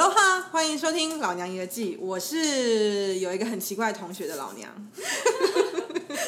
哈喽哈，欢迎收听《老娘一个记》，我是有一个很奇怪同学的老娘，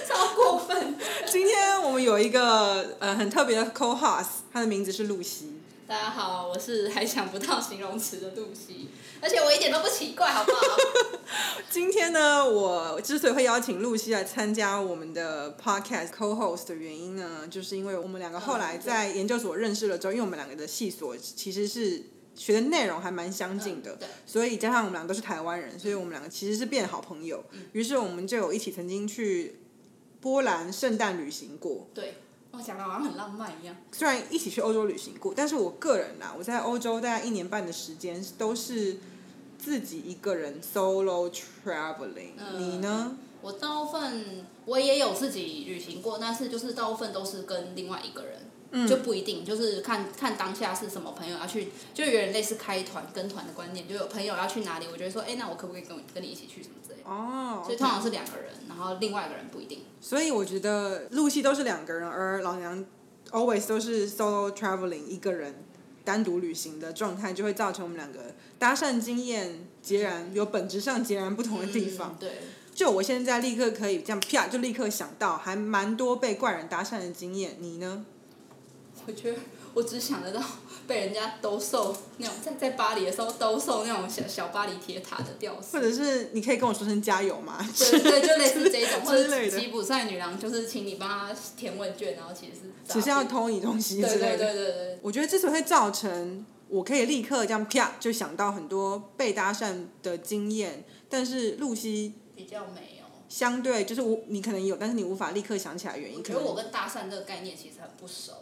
超过分。今天我们有一个呃很特别的 co-host，他的名字是露西。大家好，我是还想不到形容词的露西，而且我一点都不奇怪，好不好？今天呢，我之所以会邀请露西来参加我们的 podcast co-host 的原因呢，就是因为我们两个后来在研究所认识了之后，因为我们两个的系所其实是学的内容还蛮相近的，嗯对所以加上我们两个都是台湾人，所以我们两个其实是变好朋友。于是我们就有一起曾经去波兰圣诞旅行过。对，我想到好像很浪漫一样。虽然一起去欧洲旅行过，但是我个人啦，我在欧洲大概一年半的时间都是自己一个人 solo traveling、嗯你呢？我大部分我也有自己旅行过，但是就是大部分都是跟另外一个人。嗯就不一定，就是看看当下是什么朋友要去，就有点类似开团跟团的观念，就有朋友要去哪里，我觉得说，哎、那我可不可以跟我跟你一起去什么之类的。哦，所以通常是两个人，然后另外一个人不一定。所以我觉得露西都是两个人，而老娘 always 都是 solo traveling 一个人单独旅行的状态，就会造成我们两个搭讪经验截然有本质上截然不同的地方。嗯对，就我现在立刻可以这样啪就立刻想到，还蛮多被怪人搭讪的经验。你呢？我觉得我只想得到 被人家兜售那种，在在巴黎的时候兜售那种小小巴黎铁塔的吊饰或。者是你可以跟我说声加油吗？对对，就类似这种，或者吉普赛女郎就是请你帮她填问卷，然后其实是只是要偷你东西之对类的。对对对对，我觉得之所以会造成我可以立刻这样啪就想到很多被搭讪的经验，但是露西比较没有。相对就是我你可能有，但是你无法立刻想起来原因，可能我觉得我跟搭讪这个概念其实很不熟，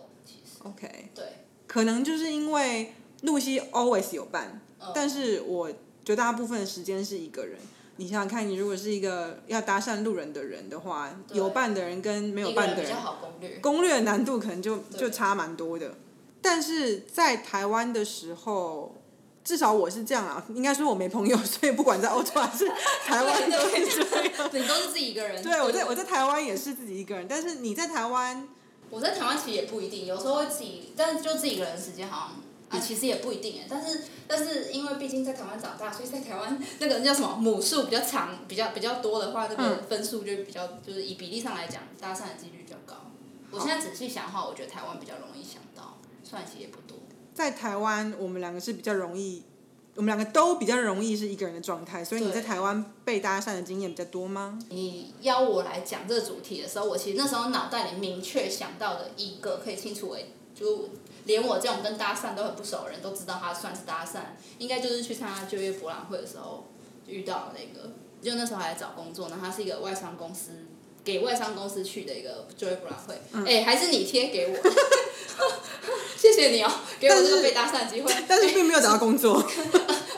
OK，对，可能就是因为露西 always 有伴，嗯但是我绝大部分的时间是一个人。你想想看，你如果是一个要搭讪路人的人的话，有伴的人跟没有伴的人攻略。攻略难度可能就就差蛮多的。但是在台湾的时候，至少我是这样啊，应该说我没朋友，所以不管在欧洲还是台湾都是这样。你都是自己一个人。对，我在我在台湾也是自己一个人，但是你在台湾，我在台湾其实也不一定，有时候会自己，但是就自己一个人的时间好像啊，其实也不一定哎。但是但是因为毕竟在台湾长大，所以在台湾那个叫什么母数比较长、比较比较多的话，那个嗯分数就比较就是以比例上来讲，搭讪的几率比较高。我现在仔细想的话，我觉得台湾比较容易想到，虽然其实也不多。在台湾我们两个是比较容易，我们两个都比较容易是一个人的状态，所以你在台湾被搭讪的经验比较多吗？你邀我来讲这个主题的时候，我其实那时候脑袋里明确想到的一个可以清楚为，就连我这种跟搭讪都很不熟的人都知道他算是搭讪，应该就是去参加就业博览会的时候遇到那个，就那时候还在找工作，然后他是一个外商公司。给外商公司去的一个就业博览会，哎 还是你贴给我，谢谢你哦，给我这个被搭讪的机会。但是并没有找到工作。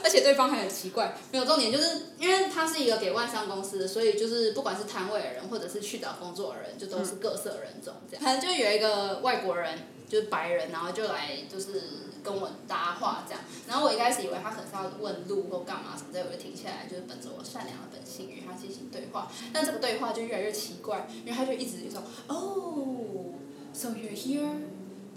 而且对方还很奇怪，没有重点，就是因为他是一个给外商公司的，所以就是不管是摊位的人或者是去找工作的人，就都是各色人种这样。反正就有一个外国人，就是白人，然后就来就是跟我搭话这样。然后我一开始以为他可能是要问路或干嘛什么的，我就停下来，就是本着我善良的本性与他进行对话。但这个对话就越来越奇怪，因为他就一直就说哦，so you're here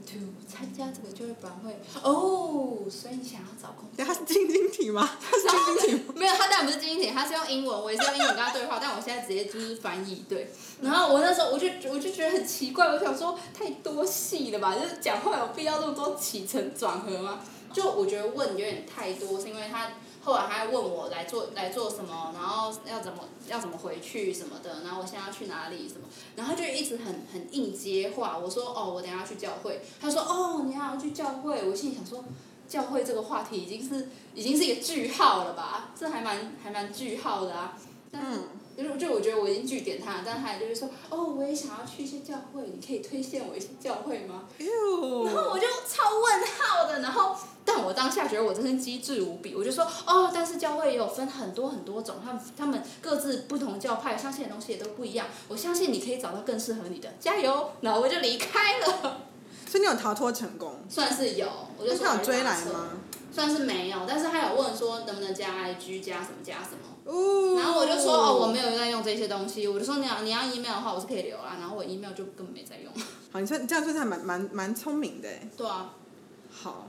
to 参加这个就业博览会哦，所以你想要找工作。他是晶晶体吗？他是晶晶体吗？没有，他当然不是晶晶体，他是用英文，我也是用英文跟他对话，但我现在直接就是翻译对。然后我那时候我就我就觉得很奇怪，我想说太多戏了吧，就是讲话有必要那么多起承转合吗？就我觉得问有点太多，是因为他后来他还问我来做来做什么，然后要怎么要怎么回去什么的，然后我现在要去哪里什么，然后就一直很很硬接话。我说哦，我等下要去教会。他说哦，你还要去教会？我心里想说。教会这个话题已经是已经是一个句号了吧？这还蛮还蛮句号的啊。但是，就就我觉得我已经据点他了，但他也就是说，哦，我也想要去一些教会，你可以推荐我一些教会吗？然后我就超问号的，然后但我当下觉得我真是机智无比，我就说哦，但是教会也有分很多很多种，他们他们各自不同教派相信的东西也都不一样，我相信你可以找到更适合你的，加油！然后我就离开了，所以你有逃脱成功？算是有，我就说有追来吗？算是没有，但是他有问说能不能加 IG 加什么加什么，哦。然后我就说哦我没有在用这些东西，我就说你要你要 email 的话我是可以留啊，然后我 email 就根本没在用。好，你算这样算是还蛮蛮蛮聪明的哎。对啊，好，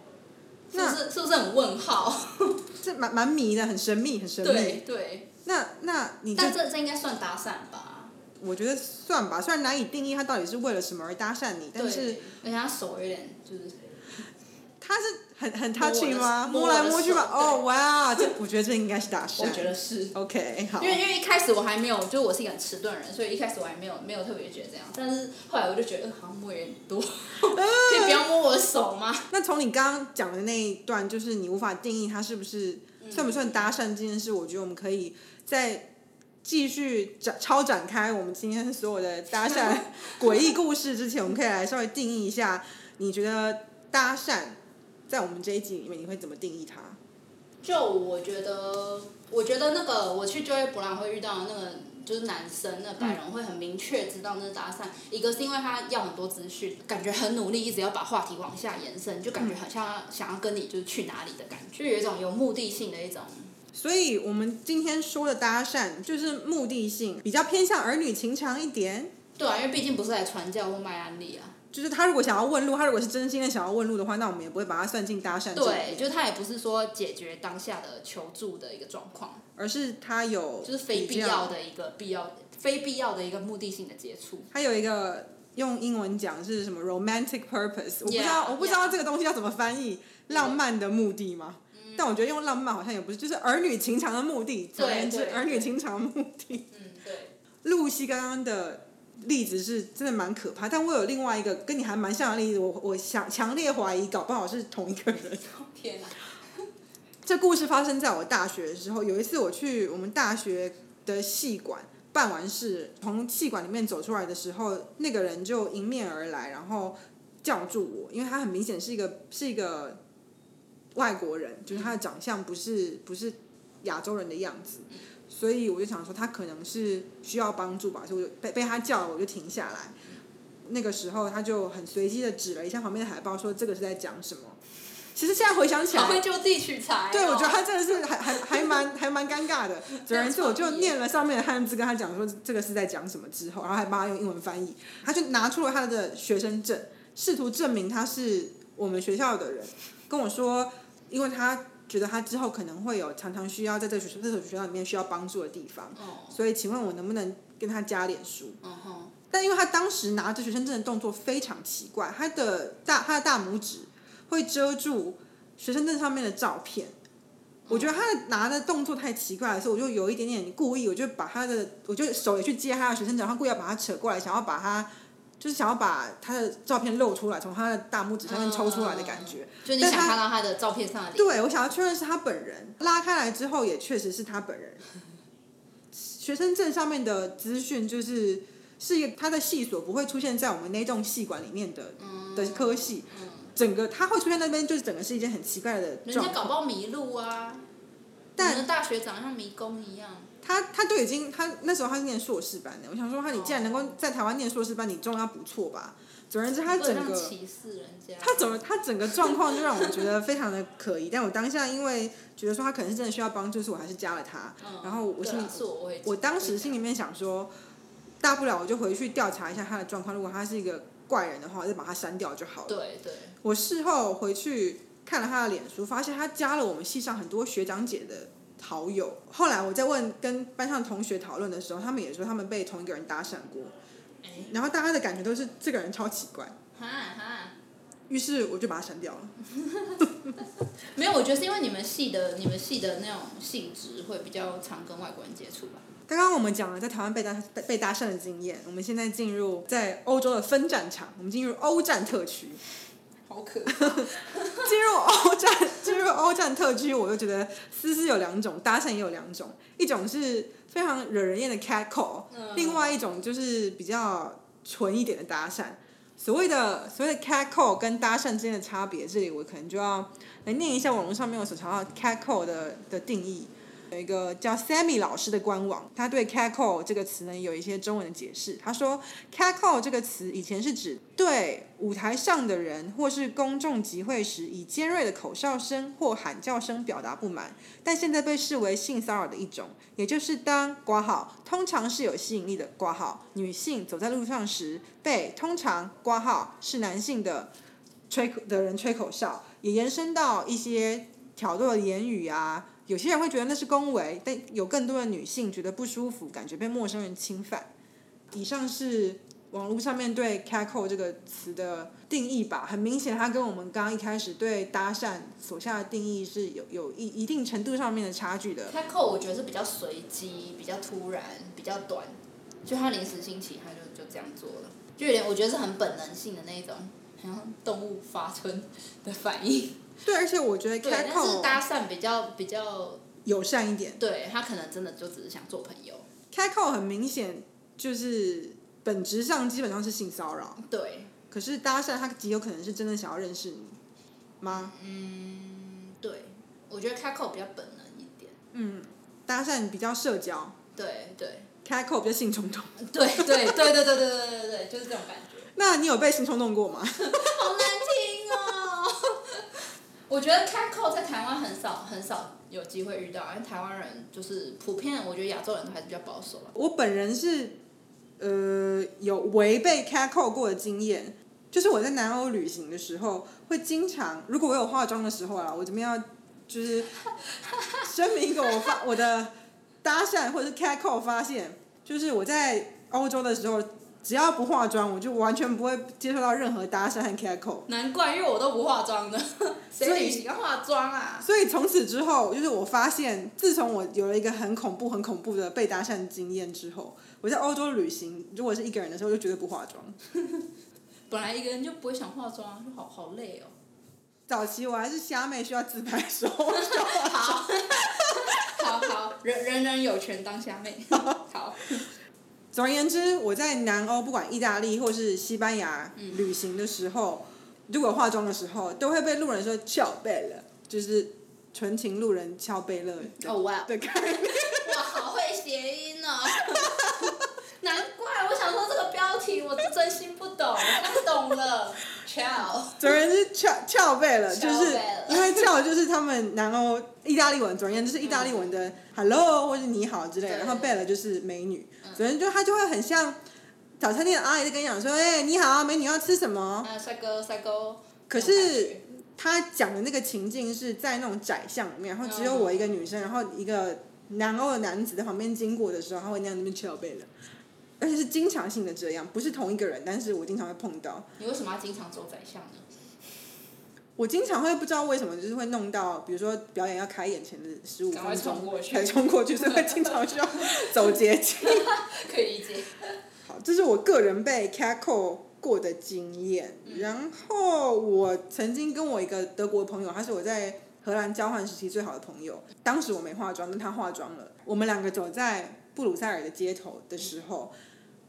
是不是是不是很问号？这蛮蛮迷的，很神秘，很神秘。对对，那那你但这这应该算搭讪吧？我觉得算吧，虽然难以定义他到底是为了什么而搭讪你，但是对，而且他手有点就是他是很很摸我的 touchy 吗？摸摸来摸去吧，哦哇，这我觉得这应该是搭讪。我觉得是。OK 好因。为因为一开始我还没有，就我是一个很迟钝的人，所以一开始我还没有没有特别觉得这样，但是后来我就觉得，呃，好像摸有点多，可以不要摸我的手吗？那从你刚刚讲的那一段，就是你无法定义他是不是算不算搭讪这件事，我觉得我们可以再继续展超展开我们今天所有的搭讪 诡异故事之前，我们可以来稍微定义一下，你觉得搭讪在我们这一集里面你会怎么定义它？就我觉得，我觉得那个我去就业博览会遇到的那个就是男生，那白人会很明确知道那是搭讪。一个是因为他要很多资讯，感觉很努力，一直要把话题往下延伸，就感觉很像想要跟你就是去哪里的感觉，就有一种有目的性的一种。所以我们今天说的搭讪，就是目的性比较偏向儿女情长一点。对啊，因为毕竟不是来传教或卖安利啊。就是他如果想要问路，他如果是真心的想要问路的话，那我们也不会把他算进搭讪对，就是他也不是说解决当下的求助的一个状况，而是他有就是非必要的一个必要、非必要的一个目的性的接触。他有一个用英文讲是什么 romantic purpose，我不知 Yeah, 道我不知道这个东西要怎么翻译，浪漫的目的吗？但我觉得用浪漫好像也不是，就是儿女情长的目的。总而言之，对儿女情长的目的。嗯，对。露西刚刚的例子是真的蛮可怕，但我有另外一个跟你还蛮像的例子，我我想强烈怀疑，搞不好是同一个人。天哪！这故事发生在我大学的时候，有一次我去我们大学的戏馆办完事，从戏馆里面走出来的时候，那个人就迎面而来，然后叫住我，因为他很明显是一个是一个外国人，就是他的长相不是不是亚洲人的样子，所以我就想说他可能是需要帮助吧，所以我就被被他叫了，我就停下来。那个时候他就很随机的指了一下旁边的海报，说这个是在讲什么。其实现在回想起来，好会就地取材、哦。对，我觉得他真的是 还还还蛮还蛮尴尬的。总而言之，我就念了上面的汉字，跟他讲说这个是在讲什么之后，然后还帮他用英文翻译。他就拿出了他的学生证，试图证明他是我们学校的人，跟我说，因为他觉得他之后可能会有常常需要在这个学这所学校里面需要帮助的地方，哦，所以请问我能不能跟他加脸书？但因为他当时拿着学生证的动作非常奇怪，他的大他的大拇指会遮住学生证上面的照片。我觉得他的拿的动作太奇怪了，所以我就有一点点故意，我就把他的，我就手也去接他的学生证，然后故意要把他扯过来，想要把他，就是想要把他的照片露出来，从他的大拇指上面抽出来的感觉。就你想看到他的照片上的脸。对，我想要确认是他本人。拉开来之后，也确实是他本人。学生证上面的资讯就是是一个他的系所不会出现在我们那栋系馆里面的、的科系，整个他会出现那边就是整个是一件很奇怪的人状况。家搞不好迷路啊。但大学长像迷宫一样。他他都已经他那时候他是念硕士班的，我想说他你既然能够在台湾念硕士班，你中要不错吧？总而言之，他整个能这样歧视人家。他整个他整个状况就让我觉得非常的可疑，但我当下因为觉得说他可能是真的需要帮助，所以我还是加了他。嗯然后我心里我当时心里面想说，大不了我就回去调查一下他的状况，如果他是一个怪人的话，我就把他删掉就好了。对对，我事后回去看了他的脸书，发现他加了我们系上很多学长姐的好友。后来我在问跟班上同学讨论的时候，他们也说他们被同一个人搭讪过，哎然后大家的感觉都是这个人超奇怪，哈哈。于是我就把他删掉了。没有，我觉得是因为你们系的你们系的那种性质会比较常跟外国人接触吧。刚刚我们讲了在台湾被搭被被搭讪的经验，我们现在进入在欧洲的分战场，我们进入欧战特区。好可 进入欧战，进入欧战特区，我就觉得思思有两种，搭讪也有两种，一种是非常惹人厌的 cat call，、嗯另外一种就是比较纯一点的搭讪。所谓的所谓的 cat call 跟搭讪之间的差别，这里我可能就要来念一下网络上面我所查到 cat call 的的定义。有一个叫 Sammy 老师的官网，他对 “cackle” 这个词呢有一些中文的解释。他说，“cackle” 这个词以前是指对舞台上的人或是公众集会时以尖锐的口哨声或喊叫声表达不满，但现在被视为性骚扰的一种，也就是当挂号通常是有吸引力的挂号女性走在路上时，被通常挂号是男性的吹的人吹口哨，也延伸到一些挑逗的言语啊。有些人会觉得那是恭维，但有更多的女性觉得不舒服，感觉被陌生人侵犯。以上是网络上面对 “call” 这个词的定义吧，很明显，它跟我们刚刚一开始对搭讪所下的定义是有有一一定程度上面的差距的。call 我觉得是比较随机、比较突然、比较短，就他临时兴起，他就就这样做了，就有点我觉得是很本能性的那种，好像动物发春的反应。对，而且我觉得对，但是 “catcall” 搭讪比较比较，友善一点对他可能真的就只是想做朋友。，“catcall” 很明显就是本质上基本上是性骚扰。对，可是搭讪他极有可能是真的想要认识你吗？嗯，对，我觉得 catcall 比较本能一点。嗯，搭讪比较社交对对，catcall 比较性冲动。对对对对对对对对对对，就是这种感觉。那你有被性冲动过吗？我觉得 catcall 在台湾很少很少有机会遇到，因为台湾人就是普遍，我觉得亚洲人都还是比较保守吧。我本人是，呃，有违背 catcall 过的经验，就是我在南欧旅行的时候，会经常，如果我有化妆的时候啦，我这边要就是声明给我发我的搭讪或者是 catcall 发现，就是我在欧洲的时候，只要不化妆，我就完全不会接受到任何搭讪和 catcall。难怪，因为我都不化妆的，谁旅行要化妆啊？所以从此之后，就是我发现，自从我有了一个很恐怖、很恐怖的被搭讪经验之后，我在欧洲旅行，如果是一个人的时候，就绝对不化妆。本来一个人就不会想化妆，就好好累哦。早期我还是虾妹，需要自拍的时候，好，好好，人人人有权当虾妹。好，总而言之，我在南欧，不管意大利或是西班牙旅行的时候，如果化妆的时候，都会被路人说翘贝了，就是纯情路人翘贝勒的哦哇，的概念。哇，好会谐音哦。难怪我想说这个标题我真心不懂，他懂了。Ciao。总而言之，翘翘背了，就是因为翘就是他们南欧意大利文，总而言之是意大利文的 hello 或者你好之类的，然后贝了就是美女，总而言之就他就会很像早餐店的阿姨在跟你讲说，哎、你好，美女要吃什么？啊，帅哥，帅哥。可是他讲的那个情境是在那种窄巷里面，然后只有我一个女生，然后一个南欧的男子在旁边经过的时候，他会那样那边翘背了。而且是经常性的这样，不是同一个人，但是我经常会碰到。你为什么要经常走窄巷呢？我经常会不知道为什么，就是会弄到，比如说表演要开演前的十五分钟才冲过去，所以会经常需要走捷径。可以理解。好，这是我个人被 catcall 过的经验。然后我曾经跟我一个德国的朋友，他是我在荷兰交换时期最好的朋友。当时我没化妆，但他化妆了。我们两个走在布鲁塞尔的街头的时候，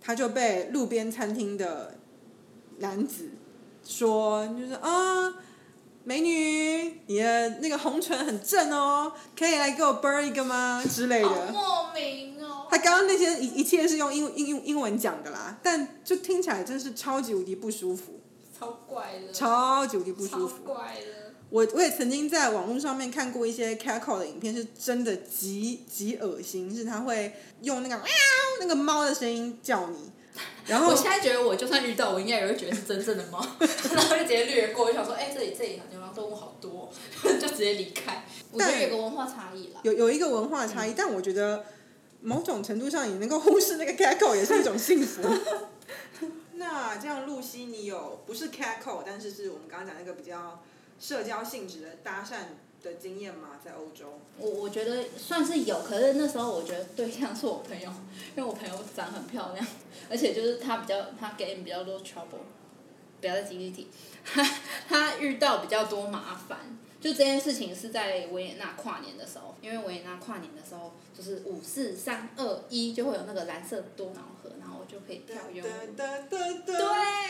他就被路边餐厅的男子说，就是啊。美女，你的那个红唇很正哦，可以来给我啵一个吗？之类的。好莫名哦。他刚刚那些一一切是用英英英英文讲的啦，但就听起来真是超级无敌不舒服，超怪的。超级无敌不舒服。怪的。我我也曾经在网络上面看过一些 catcall 的影片，是真的极极恶心，是他会用那个喵那个猫的声音叫你，然后我现在觉得我就算遇到，我应该也会觉得是真正的猫，然后就直接略过，我想说，哎、这里这里流浪动物好多，就直接离开。我觉得有个文化差异啦。有有一个文化差异，但我觉得某种程度上，你能够忽视那个 catcall 也是一种幸福。那这样，露西，你有不是 catcall，但是是我们刚刚讲那个比较社交性质的搭讪的经验吗？在欧洲？我我觉得算是有，可是那时候我觉得对象是我朋友，因为我朋友长很漂亮，而且就是他比较他给你比较多 trouble，不要再经济体，他他遇到比较多麻烦。就这件事情是在维也纳跨年的时候，因为维也纳跨年的时候就是五四三二一就会有那个蓝色多瑙河，然后我就可以跳。对，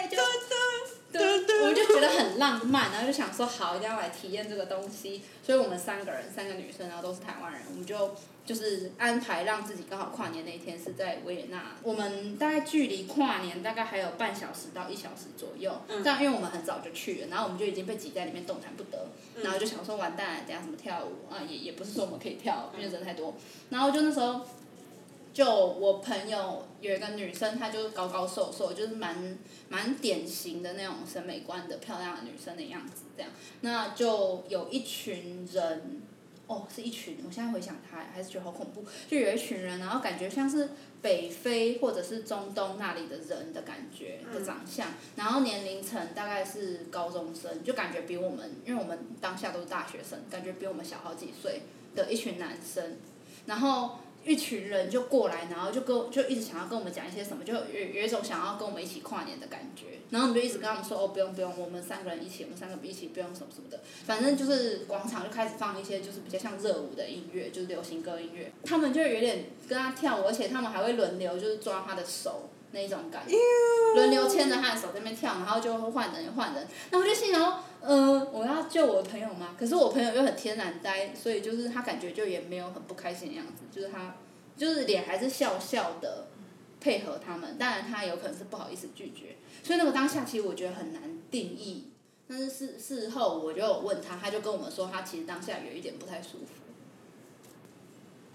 就对，我就觉得很浪漫，然后就想说好，一定要来体验这个东西。所以我们三个人，三个女生，然后都是台湾人，我们就就是安排让自己刚好跨年那一天是在维也纳。我们大概距离跨年大概还有半小时到一小时左右，但因为我们很早就去了，然后我们就已经被挤在里面动弹不得，然后就想说完蛋了，等下怎么跳舞啊？也也不是说我们可以跳，因为人太多。然后就那时候。就我朋友有一个女生，她就是高高瘦瘦，就是蛮蛮典型的那种审美观的漂亮的女生的样子，这样。那就有一群人，哦，是一群，我现在回想她还是觉得好恐怖，就有一群人，然后感觉像是北非或者是中东那里的人的感觉的长相，然后年龄层大概是高中生，就感觉比我们，因为我们当下都是大学生，感觉比我们小好几岁的一群男生，然后。一群人就过来，然后就跟就一直想要跟我们讲一些什么，就有有一种想要跟我们一起跨年的感觉。然后我们就一直跟他们说哦，不用不用，我们三个人一起，我们三个一起不用什么什么的。反正就是广场就开始放一些就是比较像热舞的音乐，就是流行歌音乐。他们就有点跟他跳舞，而且他们还会轮流就是抓他的手那一种感觉，轮流牵着他的手在那边跳，然后就换人换人。那我就心想，呃，我要救我的朋友吗？可是我朋友又很天然呆，所以就是他感觉就也没有很不开心的样子，就是他。就是脸还是笑笑的，配合他们，当然他有可能是不好意思拒绝，所以那个当下其实我觉得很难定义。但是事事后我就问他，他就跟我们说，他其实当下有一点不太舒服。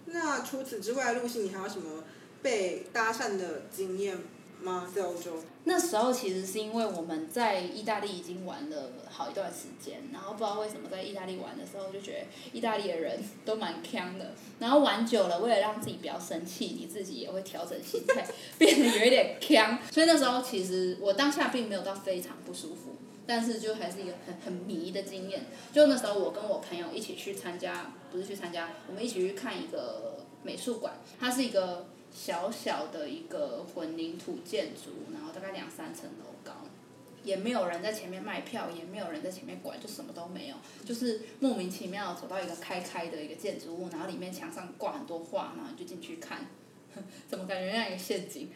那除此之外，陆星，你还有什么被搭讪的经验？吗？在欧洲。那时候其实是因为我们在意大利已经玩了好一段时间，然后不知道为什么在意大利玩的时候就觉得意大利的人都蛮强的，然后玩久了，为了让自己不要生气，你自己也会调整心态，变得有一点强。所以那时候其实我当下并没有到非常不舒服，但是就还是一个很很迷的经验。就那时候我跟我朋友一起去参加，不是去参加，我们一起去看一个美术馆，它是一个。小小的一个混凝土建筑，然后大概两三层楼高，也没有人在前面卖票，也没有人在前面管，就什么都没有，就是莫名其妙走到一个开开的一个建筑物，然后里面墙上挂很多画，然后就进去看，怎么感觉像一个陷阱？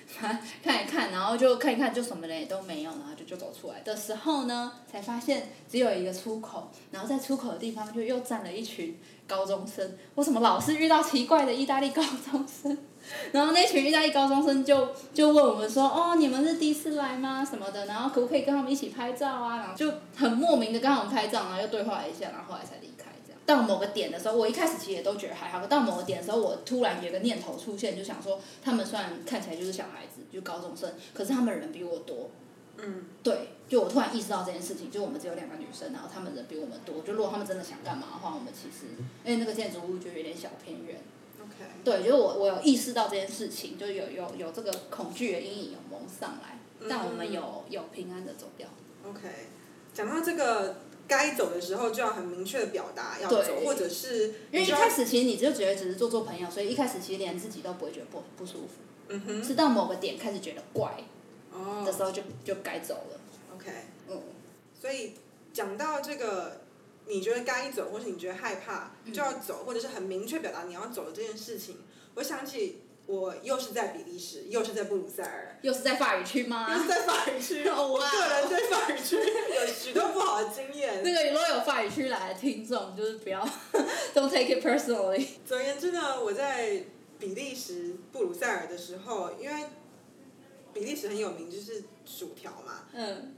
看一看，然后就看一看，就什么人也都没有，然后就就走出来的时候呢，才发现只有一个出口，然后在出口的地方就又站了一群高中生，为什么老是遇到奇怪的意大利高中生？然后那群意大利高中生就就问我们说：“哦，你们是第一次来吗？什么的？然后可不可以跟他们一起拍照啊？”然后就很莫名的跟他们拍照，然后又对话一下，然后后来才离开这样。到某个点的时候，我一开始其实也都觉得还好。到某个点的时候，我突然有个念头出现，就想说，他们虽然看起来就是小孩子，就高中生，可是他们人比我多。嗯。对，就我突然意识到这件事情，就我们只有两个女生，然后他们人比我们多。就如果他们真的想干嘛的话，我们其实因为那个建筑物就有点小偏远。对，就是我我有意识到这件事情，就有有有这个恐惧的阴影有蒙上来，但我们有有平安的走掉。OK，讲到这个该走的时候，就要很明确的表达要走，或者是因为一开始其实你就觉得只是做做朋友，所以一开始其实连自己都不会觉得不不舒服。嗯哼。是到某个点开始觉得怪，的时候就就该走了。OK。嗯。所以讲到这个。你觉得该走，或是你觉得害怕就要走，或者是很明确表达你要走的这件事情，我想起我又是在比利时，又是在布鲁塞尔，又是在法语区吗？又是在法语区，我个人对法语区有许多不好的经验。那个如果有法语区来的听众，就是不要，don't take it personally。总而言之呢，我在比利时布鲁塞尔的时候，因为比利时很有名就是薯条嘛，嗯，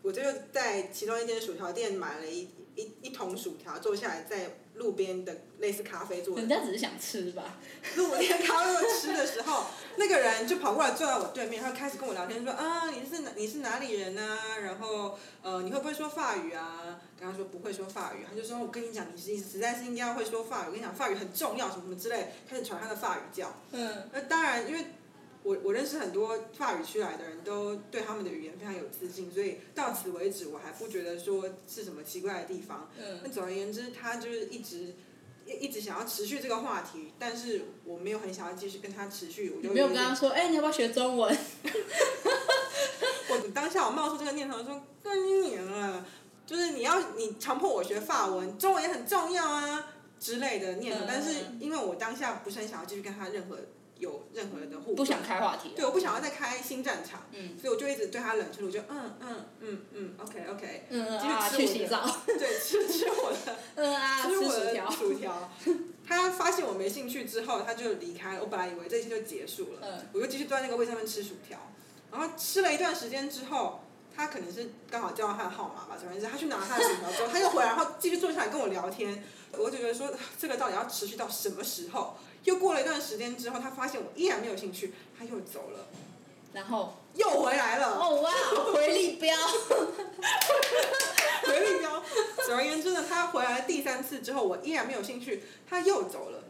我就在其中一间薯条店买了一。一一桶薯条，坐下来在路边的类似咖啡座。人家只是想吃吧。路边咖啡座吃的时候，那个人就跑过来坐在我对面，他开始跟我聊天，说啊，你是哪你是哪里人啊？然后呃，你会不会说法语啊？跟他说不会说法语，他就说我跟你讲，你实实在是应该会说法语。我跟你讲，法语很重要，什么什么之类，开始传他的法语教。嗯。那当然，因为。我我认识很多法语区来的人都对他们的语言非常有自信，所以到此为止我还不觉得说是什么奇怪的地方。那总而言之，他就是一直一一直想要持续这个话题，但是我没有很想要继续跟他持续。我就没有跟他说，哎，你要不要学中文？我当下我冒出这个念头说，跟你了，就是你要你强迫我学法文，中文也很重要啊之类的念头。但是因为我当下不是很想要继续跟他任何。有任何的互动不想开话题。对，我不想要再开新战场。嗯。所以我就一直对他冷处理，就嗯嗯嗯嗯，OK OK。嗯嗯啊，去洗澡。对，吃吃我的。嗯啊，吃我的 薯条。他发现我没兴趣之后，他就离开了。我本来以为这一切就结束了。嗯。我就继续坐在那个位上面吃薯条，然后吃了一段时间之后，他可能是刚好叫到他的号码吧，总而言之，他去拿他的薯条之后，他又回来，然后继续坐下来跟我聊天。我就觉得说，这个到底要持续到什么时候？又过了一段时间之后，他发现我依然没有兴趣，他又走了。然后又回来了，哦哇，回力镖，回力镖。总而言之呢，他回来第三次之后，我依然没有兴趣，他又走了。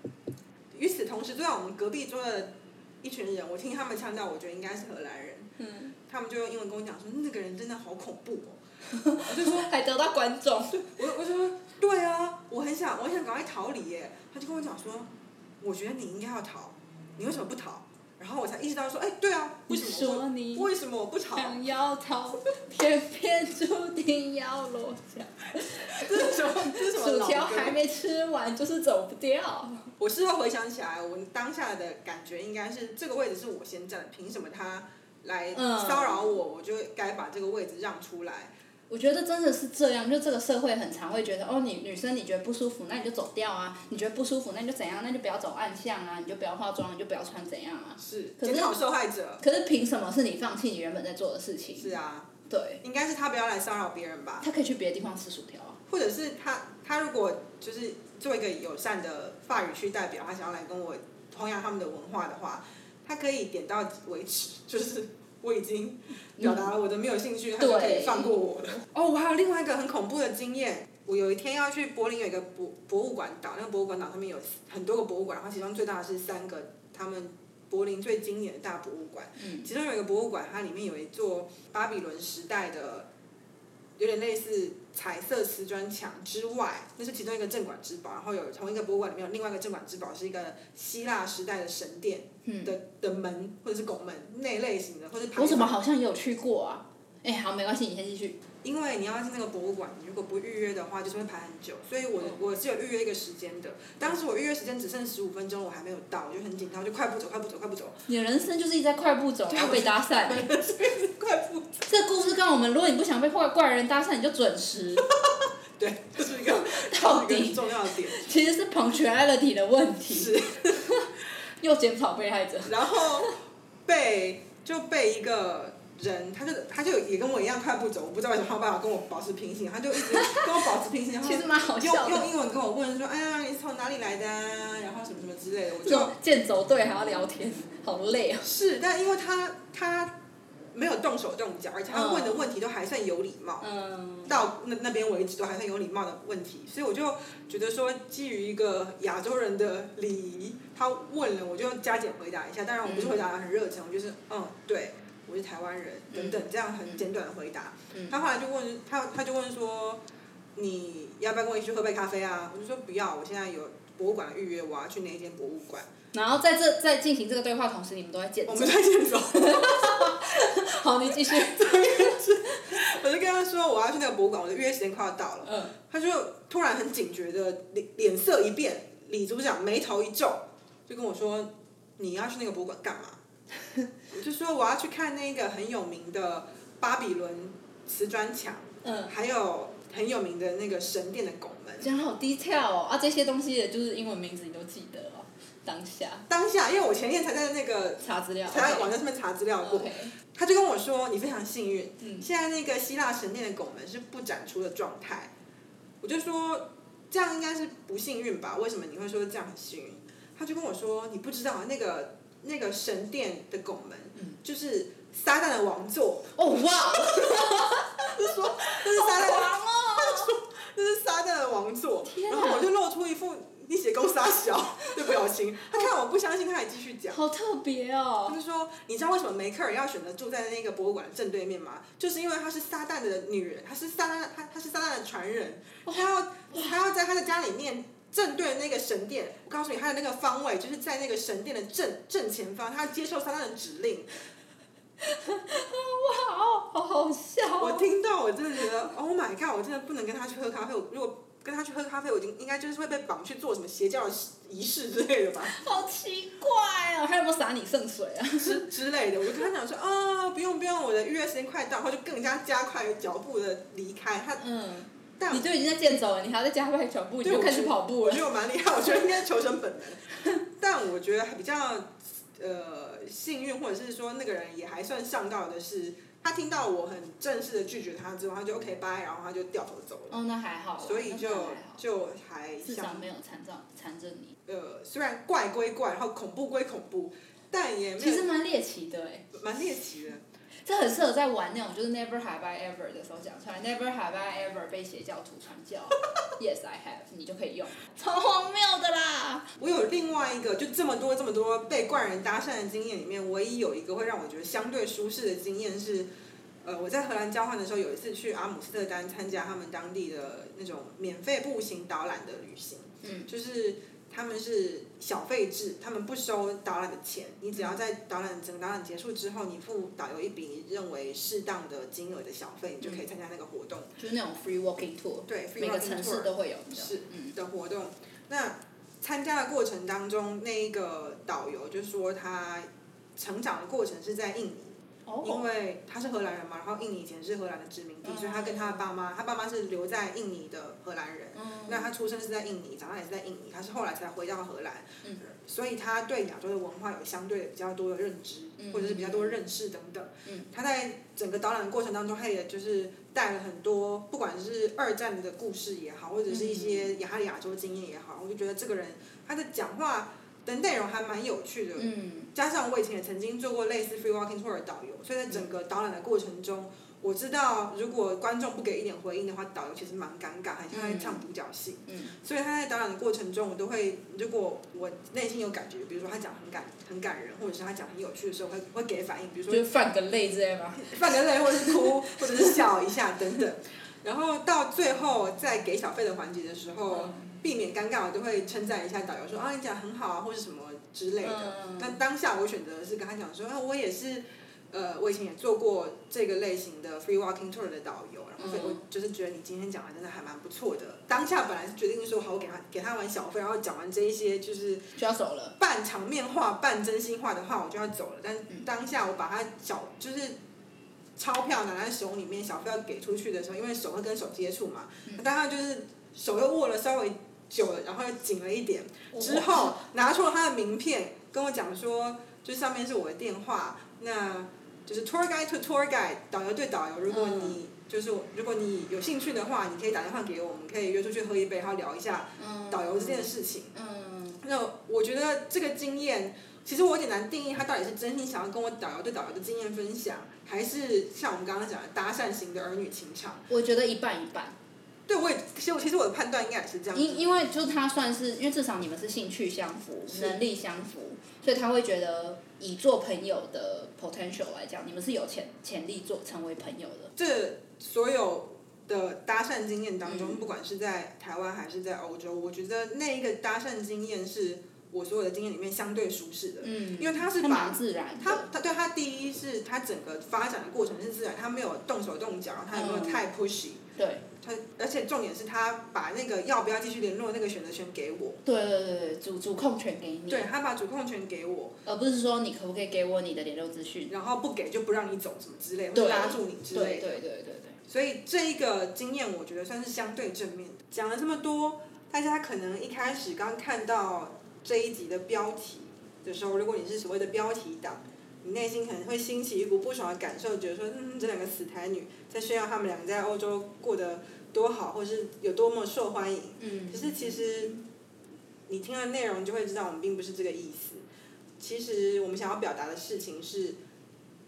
与此同时，坐在我们隔壁桌的一群人，我听他们腔调，我觉得应该是荷兰人。嗯，他们就用英文跟我讲说，那个人真的好恐怖哦。我就说，还得到观众，我我就说，对啊，我很想，我很想赶快逃离耶。他就跟我讲说，我觉得你应该要逃，你为什么不逃？然后我才意识到说，哎，对啊，为什么我说你不为什么我不逃？想要逃，偏偏注定要落下。这是什么？这是什么薯条还没吃完，就是走不掉。我事后回想起来，我当下的感觉应该是这个位置是我先占的，凭什么他来嗯骚扰我，我就该把这个位置让出来？我觉得真的是这样，就这个社会很常会觉得，哦，你女生你觉得不舒服，那你就走掉啊；你觉得不舒服，那你就怎样？那就不要走暗巷啊，你就不要化妆，你就不要穿怎样啊。是可是受害者。可是凭什么是你放弃你原本在做的事情？是啊，对，应该是他不要来骚扰别人吧，他可以去别的地方吃薯条啊。或者是他他如果就是做一个友善的法语区代表，他想要来跟我弘扬他们的文化的话，他可以点到为止，就是我已经表达了我的没有兴趣，他就可以放过我了。哦，我还有另外一个很恐怖的经验。我有一天要去柏林有一个博博物馆岛，那个博物馆岛上面有很多个博物馆，然后其中最大的是三个他们柏林最经典的大博物馆。嗯其中有一个博物馆，它里面有一座巴比伦时代的，有点类似彩色瓷砖墙之外，那是其中一个镇馆之宝。然后有同一个博物馆里面有另外一个镇馆之宝，是一个希腊时代的神殿嗯，的的门或者是拱门那类型的，或者是我怎么好像也有去过啊？哎、好，没关系，你先继续。因为你要进那个博物馆，你如果不预约的话，就是会排很久。所以我我是有预约一个时间的。当时我预约时间只剩十五分钟，我还没有到，我就很紧张，我就快步走，快步走，快步走，你的人生就是一直在快步走，然后被搭讪。快步走。这故事告诉我们，如果你不想被怪怪人搭讪，你就准时。对，这是一个 到底个重要的点。其实是 punctuality 的问题，是。又检讨被害者。然后被就被一个人，他就他就也跟我一样快步走，我不知道为什么他有办法跟我保持平行，他就一直跟我保持平行，然后其实蛮好笑。用用英文跟我问说，哎呀，你是从哪里来的啊？然后什么什么之类的，我就健走队还要聊天，好累哦。是，但因为他他没有动手动脚，而且他问的问题都还算有礼貌。嗯。到那那边为止都还算有礼貌的问题，所以我就觉得说，基于一个亚洲人的礼仪，他问了我就加减回答一下。当然我不是回答的很热情，我就是嗯对，我是台湾人等等这样很简短的回答。嗯他后来就问他他就问说，你要不要跟我一起去喝杯咖啡啊？我就说不要，我现在有博物馆的预约，我要去那一间博物馆。然后在这在进行这个对话同时，你们都在健走我们。在健走。好，你继续。我就跟他说我要去那个博物馆，我的预约时间快要到了。嗯。他就突然很警觉的脸脸色一变，李组长眉头一皱，就跟我说：“你要去那个博物馆干嘛？”我 就说我要去看那个很有名的巴比伦瓷砖墙，嗯。还有很有名的那个神殿的拱门。讲好 detail 哦，啊，这些东西的就是英文名字你都记得哦，当下当下，因为我前天才在那个查资料。才在网站上面查资料过。他就跟我说：“你非常幸运，嗯现在那个希腊神殿的拱门是不展出的状态。”我就说：“这样应该是不幸运吧？为什么你会说这样很幸运？”他就跟我说：“你不知道那个那个神殿的拱门，嗯就是撒旦的王座。哦哇！就是说这是撒旦，王哦！这是撒旦的王座。然后我就露出一副你写公撒小的表情。他看我不相信，他还继续讲。好特别他哦。就说：“你知道为什么梅克尔要选择住在那个博物馆的正对面吗？就是因为她是撒旦的女人，她是撒旦，她她是撒旦的传人，她要她要在她的家里面正对那个神殿。我告诉你，他的那个方位就是在那个神殿的正正前方，他要接受撒旦的指令。哇哦，好好笑哦。我听到我真的觉得，Oh my god！我真的不能跟他去喝咖啡。我如果跟他去喝咖啡，我已经应该就是会被绑去做什么邪教的仪式之类的吧。”好奇怪哦，还有没有洒你圣水啊？之之类的，我就跟他讲说啊，不用不用，我的预约时间快到，然后就更加加快脚步的离开。他，嗯。但你就已经在健走了，你还要再加快脚步，就开始跑步了我觉。得我蛮厉害，我觉得应该求生本能。但我觉得比较呃幸运，或者是说那个人也还算上道的是，他听到我很正式的拒绝他之后，他就 OK 拜，然后他就掉头走了。哦，那还好。所以就就还像至少没有缠着缠着你。呃，虽然怪归怪，然后恐怖归恐怖，但也没有其实蛮猎奇的哎。蛮猎奇的。这很适合在玩那种就是 Never have I ever 的时候讲出来，Never have I ever 被邪教徒传教，Yes I have，你就可以用，超荒谬的啦。我有另外一个，就这么多这么多被怪人搭讪的经验里面，唯一有一个会让我觉得相对舒适的经验是，呃，我在荷兰交换的时候，有一次去阿姆斯特丹参加他们当地的那种免费步行导览的旅行，嗯。就是他们是小费制，他们不收导览的钱，你只要在导览整个导览结束之后，你付导游一笔你认为适当的金额的小费，你就可以参加那个活动。就是那种 free walking tour，对，free 每个 walking 城市 tour 都会有的。是嗯的活动。那参加的过程当中，那一个导游就说他成长的过程是在印尼，因哦，为他是荷兰人嘛，然后印尼以前是荷兰的殖民地，嗯。所以他跟他的爸妈，他爸妈是留在印尼的荷兰人。嗯。那他出生是在印尼，长大也是在印尼，他是后来才回到荷兰，嗯。所以他对亚洲的文化有相对比较多的认知，嗯。或者是比较多认识等等。嗯。他在整个导览的过程当中，他也就是带了很多，不管是二战的故事也好，或者是一些亚亚洲经验也好，我就觉得这个人他的讲话的内容还蛮有趣的。嗯加上我以前也曾经做过类似 free walking tour 的导游，所以在整个导览的过程中，我知道如果观众不给一点回应的话，导游其实蛮尴尬，很像在唱独角戏。嗯所以他在导览的过程中，我都会，如果我内心有感觉，比如说他讲很感很感人，或者是他讲很有趣的时候，我会会给反应，比如说就是泛个泪之类吗？泛个泪，或者是哭，或者是笑一下等等。然后到最后在给小费的环节的时候，嗯避免尴尬，我都会称赞一下导游说啊你讲得很好啊，或是什么之类的。嗯当下我选择的是跟他讲说，啊我也是，呃，我以前也做过这个类型的 free walking tour 的导游，然后所以我就是觉得你今天讲的真的还蛮不错的。当下本来是决定说好，我给他给他完小费，然后讲完这一些就是就要走了。半场面话、半真心话的话，我就要走了。但嗯当下我把他小就是钞票拿在手里面，小费要给出去的时候，因为手会跟手接触嘛，当他就是手又握了稍微久了，然后又紧了一点，之后拿出了他的名片，跟我讲说，就上面是我的电话，那就是 tour guide to tour guide，导游对导游，如果你、就是如果你有兴趣的话，你可以打电话给我，我们可以约出去喝一杯，然后聊一下嗯。导游这件事情。嗯。那我觉得这个经验，其实我有点难定义，他到底是真心想要跟我导游对导游的经验分享，还是像我们刚刚讲的搭讪型的儿女情长。我觉得一半一半，对，我也其实我其实我的判断应该也是这样。因因为就他算是，因为至少你们是兴趣相符，能力相符，所以他会觉得以做朋友的 potential 来讲，你们是有潜潜力做成为朋友的。这所有的搭讪经验当中，嗯不管是在台湾还是在欧洲，我觉得那一个搭讪经验是我所有的经验里面相对舒适的，嗯，因为他是蛮自然。他他对他第一是他整个发展的过程是自然，他没有动手动脚，他也没有嗯太 pushy，、对他而且重点是他把那个要不要继续联络那个选择权给我，对对对对，主主控权给你，对他把主控权给我，而不是说你可不可以给我你的联络资讯。然后不给就不让你走什么之类，或对者拉住你之类的。对对对对对。所以这一个经验，我觉得算是相对正面的。讲了这么多，大家可能一开始刚看到这一集的标题的时候，如果你是所谓的标题党，你内心可能会兴起一股不爽的感受，觉得说，嗯，这两个死台女在炫耀他们两个在欧洲过得多好，或是有多么受欢迎。嗯可是其实你听了内容就会知道，我们并不是这个意思。其实我们想要表达的事情是，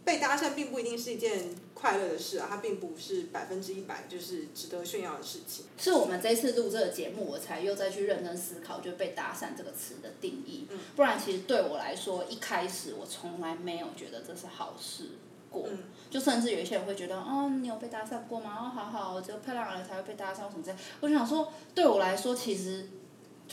被搭讪并不一定是一件快乐的事啊，它并不是百分之一百就是值得炫耀的事情。是我们这一次录这个节目，我才又再去认真思考，就被搭讪这个词的定义。嗯不然，其实对我来说，一开始我从来没有觉得这是好事过。嗯就甚至有一些人会觉得，哦，你有被搭讪过吗？哦，好好，只有漂亮的人才会被搭讪，什么之类。我就想说，对我来说，其实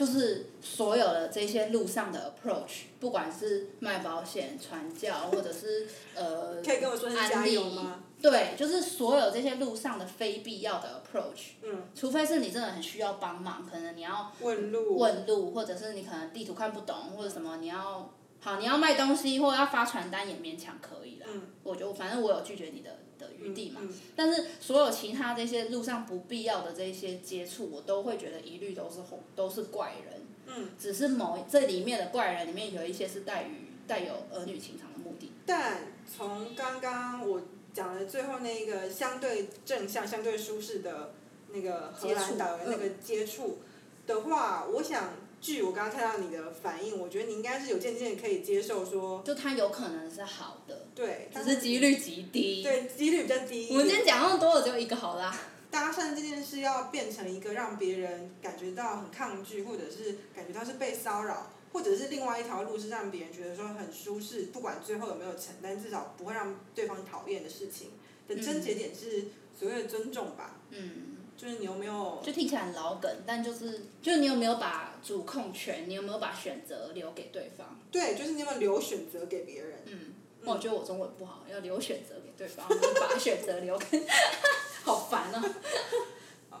就是所有的这些路上的 approach，不管是卖保险、传教，或者是呃，可以跟我说是加油吗？对，就是所有这些路上的非必要的 approach，嗯，除非是你真的很需要帮忙，可能你要问路。问路，或者是你可能地图看不懂，或者什么你要好你要卖东西或者要发传单也勉强可以啦。嗯我就反正我有拒绝你的的余地嘛。嗯但是所有其他这些路上不必要的这些接触，我都会觉得一律都是红都是怪人。嗯。只是某这里面的怪人里面有一些是带于带有儿女情长的目的。但从刚刚我讲的最后那个相对正向、相对舒适的那个荷兰导游那个接触的话，我想据我刚刚看到你的反应，我觉得你应该是有渐渐可以接受说，就它有可能是好的，对，只是几率极低。对几率比较低。我们今天讲那么多，只有一个好啦。搭讪这件事要变成一个让别人感觉到很抗拒，或者是感觉到是被骚扰，或者是另外一条路是让别人觉得说很舒适，不管最后有没有成，但至少不会让对方讨厌的事情的症结点是所谓的尊重吧。嗯。就是你有没有？就听起来很老梗，但就是，就是你有没有把主控权，你有没有把选择留给对方？对，就是你有没有留选择给别人？嗯。我觉得我中文不好，要留选择给对方，把 选择留给，好烦啊。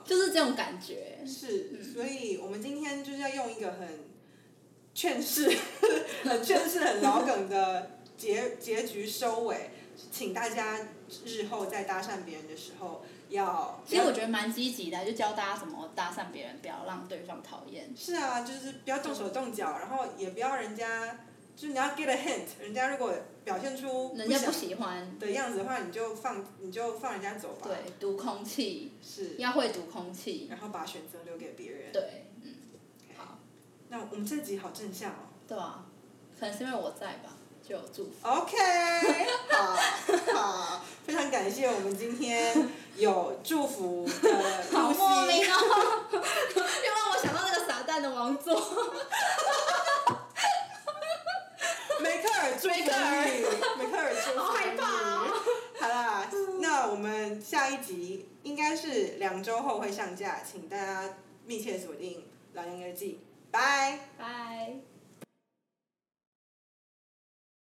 就是这种感觉。是，所以我们今天就是要用一个很劝世、很劝世、很老梗的结结局收尾，请大家日后在搭讪别人的时候要。其实我觉得蛮积极的，就教大家怎么搭讪别人，不要让对方讨厌。是啊，就是不要动手动脚，然后也不要人家。就是你要 get a hint，人家如果表现出人家不喜欢的样子的话，你就放你就放人家走吧。对，读空气。是。要会读空气。然后把选择留给别人。对，嗯。好。那我们这集好正向哦。对啊，可能是因为我在吧，就有祝福。OK，好，好，非常感谢我们今天有祝福的好莫名哦，又让我想到那个撒旦的王座。梅克尔，梅克尔，好害怕哦！好啦，那我们下一集应该是两周后会上架，请大家密切锁定《老年日记》，拜拜。